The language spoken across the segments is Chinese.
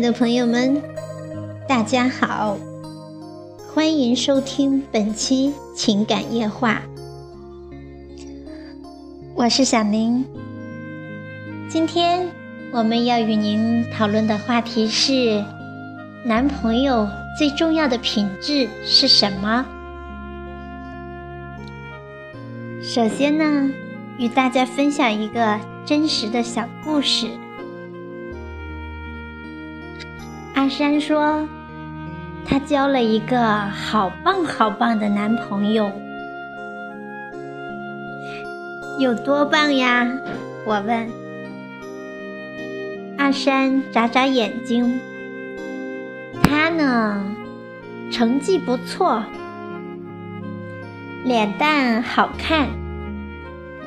的朋友们，大家好，欢迎收听本期情感夜话。我是小宁，今天我们要与您讨论的话题是：男朋友最重要的品质是什么？首先呢，与大家分享一个真实的小故事。阿山说，他交了一个好棒好棒的男朋友，有多棒呀？我问。阿山眨眨眼睛，他呢，成绩不错，脸蛋好看，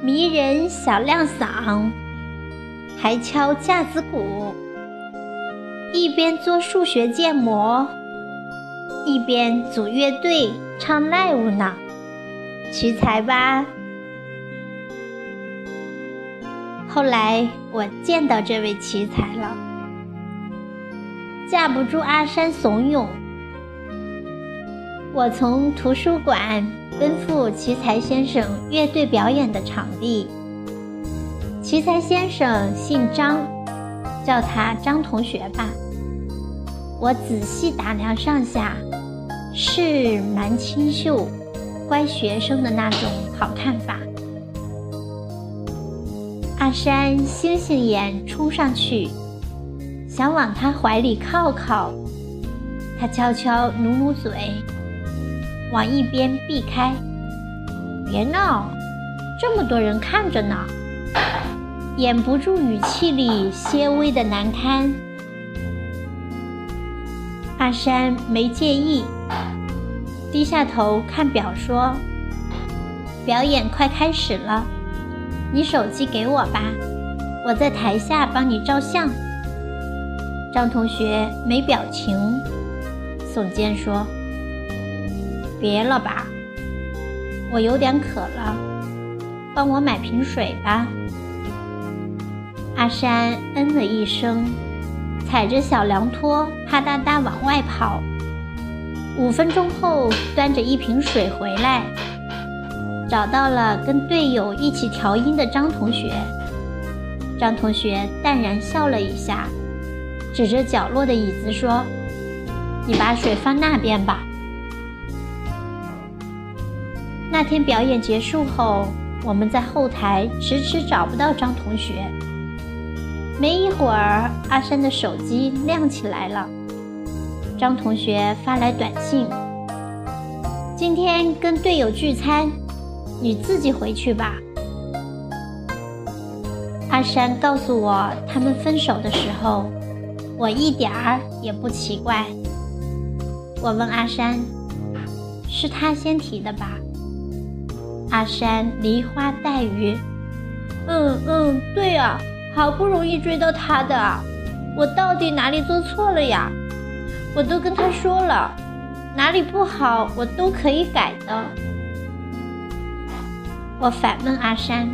迷人小亮嗓，还敲架子鼓。一边做数学建模，一边组乐队唱 live 呢，奇才吧？后来我见到这位奇才了，架不住阿山怂恿，我从图书馆奔赴奇才先生乐队表演的场地。奇才先生姓张，叫他张同学吧。我仔细打量上下，是蛮清秀、乖学生的那种好看法。阿山星星眼冲上去，想往他怀里靠靠，他悄悄努努嘴，往一边避开。别闹，这么多人看着呢。掩不住语气里些微的难堪。阿山没介意，低下头看表说：“表演快开始了，你手机给我吧，我在台下帮你照相。”张同学没表情，耸肩说：“别了吧，我有点渴了，帮我买瓶水吧。”阿山嗯了一声。踩着小凉拖，啪嗒嗒往外跑。五分钟后，端着一瓶水回来，找到了跟队友一起调音的张同学。张同学淡然笑了一下，指着角落的椅子说：“你把水放那边吧。”那天表演结束后，我们在后台迟迟找不到张同学。没一会儿，阿山的手机亮起来了。张同学发来短信：“今天跟队友聚餐，你自己回去吧。”阿山告诉我他们分手的时候，我一点儿也不奇怪。我问阿山：“是他先提的吧？”阿山梨花带雨：“嗯嗯，对啊。”好不容易追到他的，我到底哪里做错了呀？我都跟他说了，哪里不好我都可以改的。我反问阿山：“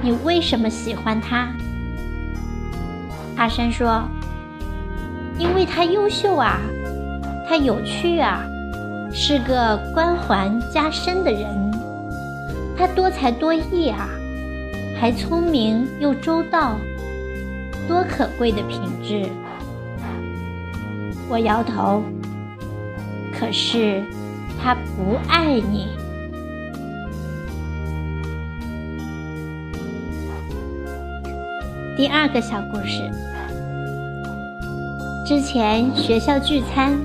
你为什么喜欢他？”阿山说：“因为他优秀啊，他有趣啊，是个关怀加深的人，他多才多艺啊。”还聪明又周到，多可贵的品质！我摇头。可是他不爱你。第二个小故事：之前学校聚餐，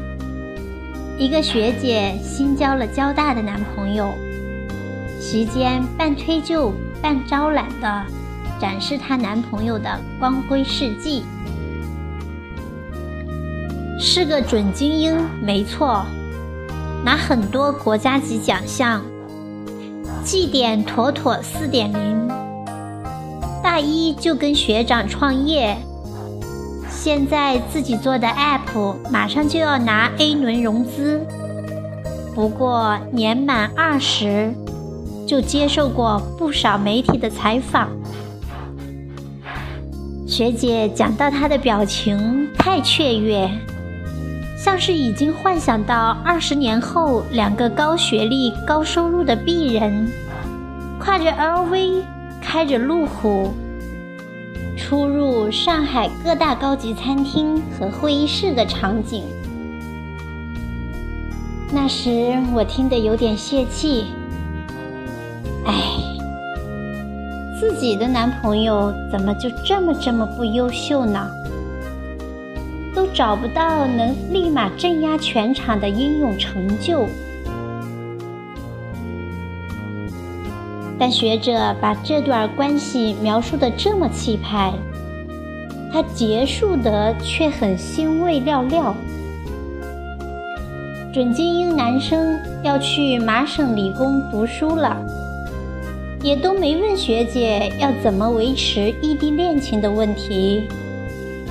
一个学姐新交了交大的男朋友，席间半推就。半招揽的展示她男朋友的光辉事迹，是个准精英，没错，拿很多国家级奖项，绩点妥妥四点零。大一就跟学长创业，现在自己做的 app 马上就要拿 A 轮融资，不过年满二十。就接受过不少媒体的采访，学姐讲到她的表情太雀跃，像是已经幻想到二十年后两个高学历、高收入的鄙人，挎着 LV，开着路虎，出入上海各大高级餐厅和会议室的场景。那时我听得有点泄气，哎，自己的男朋友怎么就这么这么不优秀呢？都找不到能立马镇压全场的英勇成就。但学者把这段关系描述的这么气派，他结束的却很欣慰寥寥。准精英男生要去麻省理工读书了，也都没问学姐要怎么维持异地恋情的问题，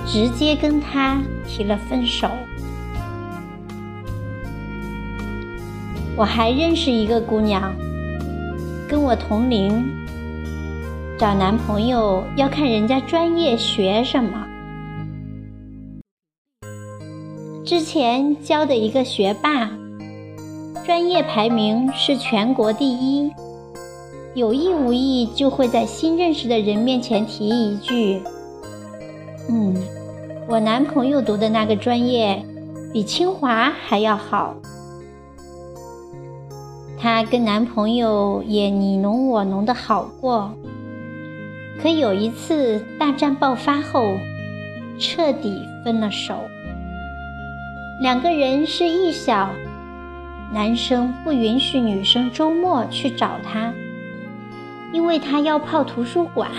直接跟他提了分手。我还认识一个姑娘，跟我同龄，找男朋友要看人家专业学什么。之前教的一个学霸，专业排名是全国第一，有意无意就会在新认识的人面前提一句：“嗯，我男朋友读的那个专业比清华还要好。”她跟男朋友也你侬我侬的好过，可有一次大战爆发后，彻底分了手。两个人是异小，男生不允许女生周末去找他，因为他要泡图书馆。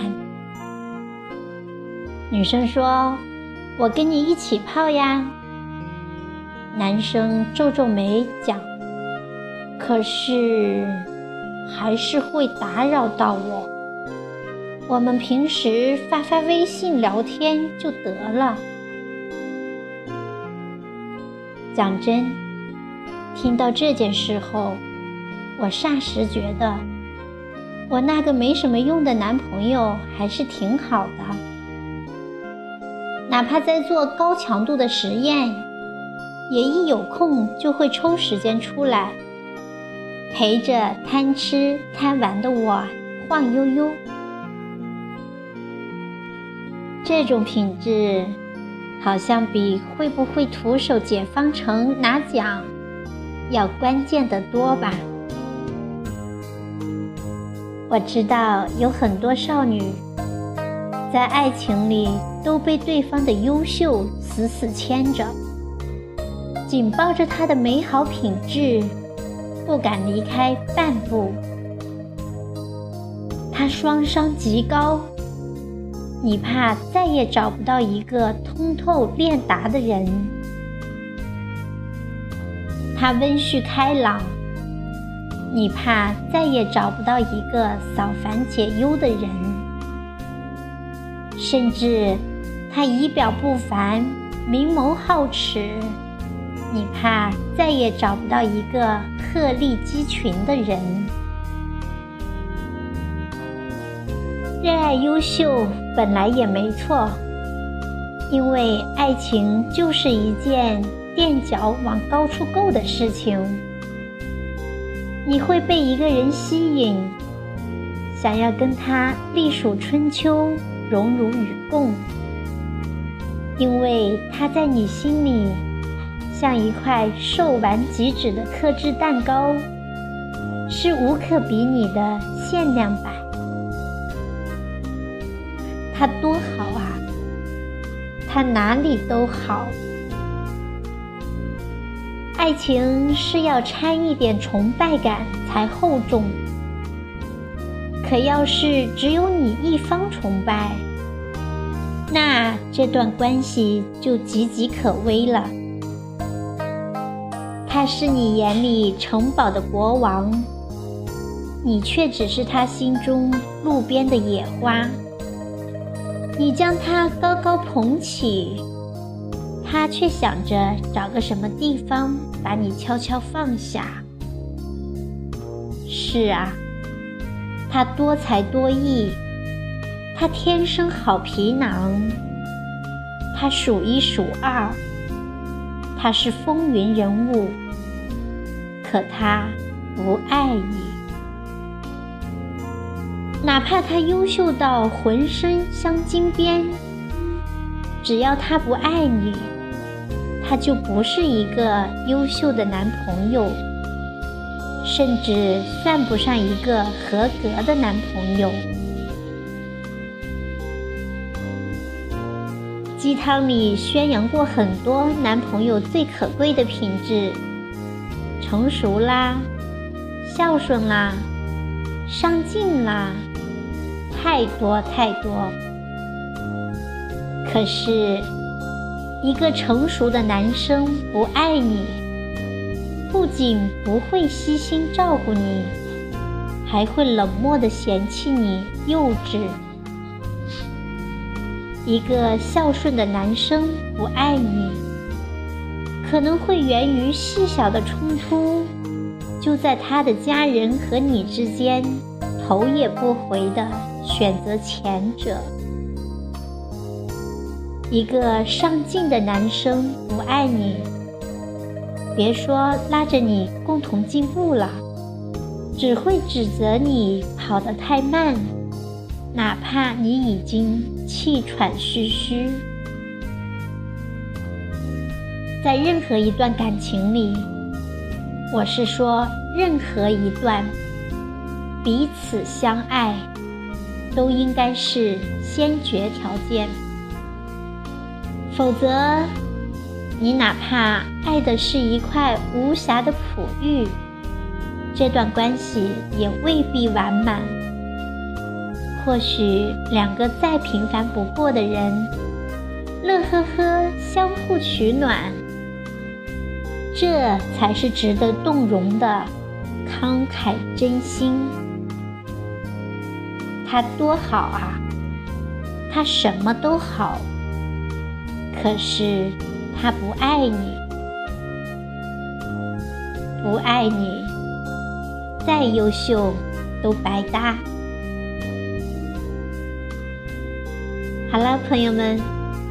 女生说：“我跟你一起泡呀。”男生皱皱眉讲：“可是还是会打扰到我，我们平时发发微信聊天就得了。”讲真，听到这件事后，我霎时觉得，我那个没什么用的男朋友还是挺好的。哪怕在做高强度的实验，也一有空就会抽时间出来，陪着贪吃贪玩的我晃悠悠。这种品质。好像比会不会徒手解方程拿奖要关键的多吧？我知道有很多少女在爱情里都被对方的优秀死死牵着，紧抱着他的美好品质，不敢离开半步。他双商极高。你怕再也找不到一个通透练达的人，他温煦开朗；你怕再也找不到一个扫烦解忧的人，甚至他仪表不凡、明眸皓齿；你怕再也找不到一个鹤立鸡群的人。热爱优秀本来也没错，因为爱情就是一件垫脚往高处够的事情。你会被一个人吸引，想要跟他历数春秋，荣辱与共，因为他在你心里像一块售完即止的特制蛋糕，是无可比拟的限量版。他多好啊！他哪里都好。爱情是要掺一点崇拜感才厚重，可要是只有你一方崇拜，那这段关系就岌岌可危了。他是你眼里城堡的国王，你却只是他心中路边的野花。你将他高高捧起，他却想着找个什么地方把你悄悄放下。是啊，他多才多艺，他天生好皮囊，他数一数二，他是风云人物，可他不爱你。哪怕他优秀到浑身镶金边，只要他不爱你，他就不是一个优秀的男朋友，甚至算不上一个合格的男朋友。鸡汤里宣扬过很多男朋友最可贵的品质：成熟啦，孝顺啦，上进啦。太多太多，可是，一个成熟的男生不爱你，不仅不会悉心照顾你，还会冷漠的嫌弃你幼稚。一个孝顺的男生不爱你，可能会源于细小的冲突，就在他的家人和你之间，头也不回的。选择前者。一个上进的男生不爱你，别说拉着你共同进步了，只会指责你跑得太慢，哪怕你已经气喘吁吁。在任何一段感情里，我是说任何一段，彼此相爱。都应该是先决条件，否则，你哪怕爱的是一块无瑕的璞玉，这段关系也未必完满。或许两个再平凡不过的人，乐呵呵相互取暖，这才是值得动容的慷慨真心。他多好啊！他什么都好，可是他不爱你，不爱你，再优秀都白搭。好了，朋友们，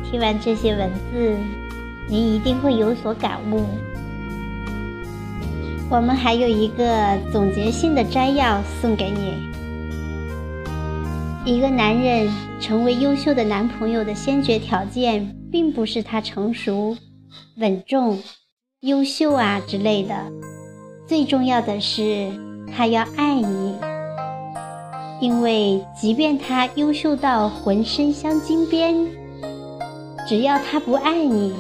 听完这些文字，您一定会有所感悟。我们还有一个总结性的摘要送给你。一个男人成为优秀的男朋友的先决条件，并不是他成熟、稳重、优秀啊之类的，最重要的是他要爱你。因为即便他优秀到浑身镶金边，只要他不爱你，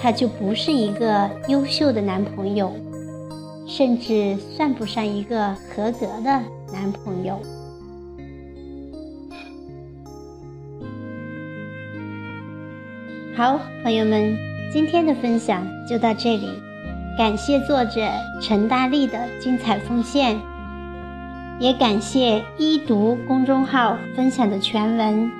他就不是一个优秀的男朋友，甚至算不上一个合格的男朋友。好，朋友们，今天的分享就到这里，感谢作者陈大力的精彩奉献，也感谢一读公众号分享的全文。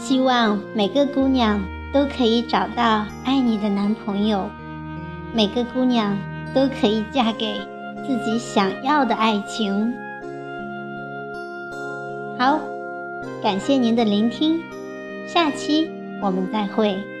希望每个姑娘都可以找到爱你的男朋友，每个姑娘都可以嫁给自己想要的爱情。好，感谢您的聆听。下期我们再会。